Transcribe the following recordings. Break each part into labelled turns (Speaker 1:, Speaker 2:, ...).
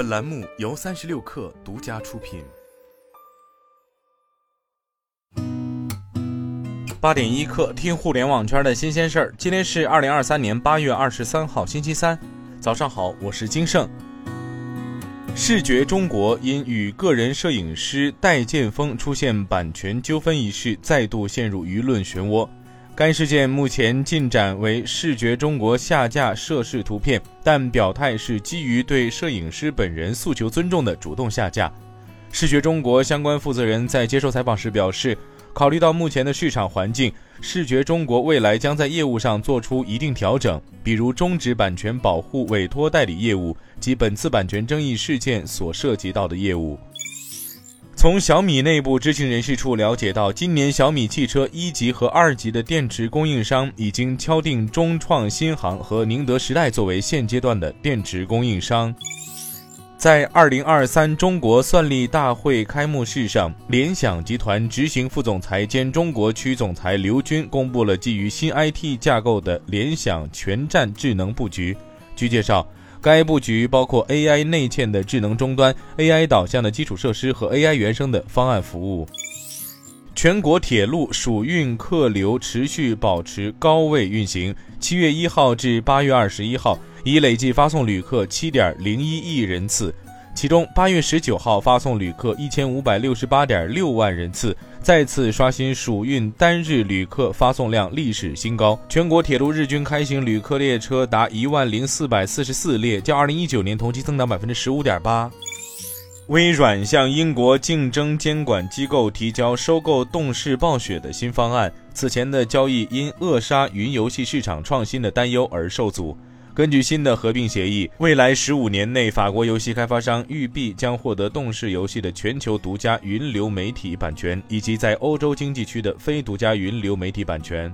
Speaker 1: 本栏目由三十六氪独家出品。
Speaker 2: 八点一刻，听互联网圈的新鲜事儿。今天是二零二三年八月二十三号，星期三，早上好，我是金盛。视觉中国因与个人摄影师戴建锋出现版权纠纷一事，再度陷入舆论漩涡。该事件目前进展为视觉中国下架涉事图片，但表态是基于对摄影师本人诉求尊重的主动下架。视觉中国相关负责人在接受采访时表示，考虑到目前的市场环境，视觉中国未来将在业务上做出一定调整，比如终止版权保护委托代理业务及本次版权争议事件所涉及到的业务。从小米内部知情人士处了解到，今年小米汽车一级和二级的电池供应商已经敲定中创新航和宁德时代作为现阶段的电池供应商。在二零二三中国算力大会开幕式上，联想集团执行副总裁兼中国区总裁刘军公布了基于新 IT 架构的联想全站智能布局。据介绍。该布局包括 AI 内嵌的智能终端、AI 导向的基础设施和 AI 原生的方案服务。全国铁路暑运客流持续保持高位运行，七月一号至八月二十一号已累计发送旅客七点零一亿人次。其中，八月十九号发送旅客一千五百六十八点六万人次，再次刷新暑运单日旅客发送量历史新高。全国铁路日均开行旅客列车达一万零四百四十四列，较二零一九年同期增长百分之十五点八。微软向英国竞争监管机构提交收购动视暴雪的新方案，此前的交易因扼杀云游戏市场创新的担忧而受阻。根据新的合并协议，未来十五年内，法国游戏开发商育碧将获得动视游戏的全球独家云流媒体版权，以及在欧洲经济区的非独家云流媒体版权。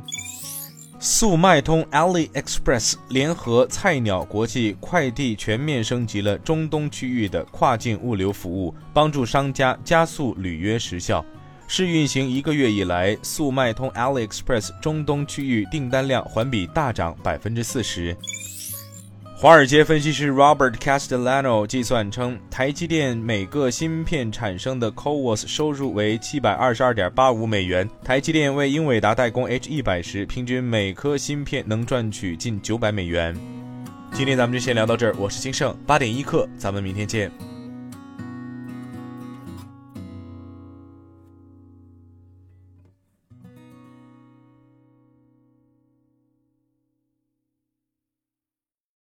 Speaker 2: 速卖通 AliExpress 联合菜鸟国际快递全面升级了中东区域的跨境物流服务，帮助商家加速履约时效。试运行一个月以来，速卖通 AliExpress 中东区域订单量环比大涨百分之四十。华尔街分析师 Robert Castellano 计算称，台积电每个芯片产生的 CoWoS 收入为七百二十二点八五美元。台积电为英伟达代工 H 一百时，平均每颗芯片能赚取近九百美元。今天咱们就先聊到这儿，我是金盛，八点一刻，咱们明天见。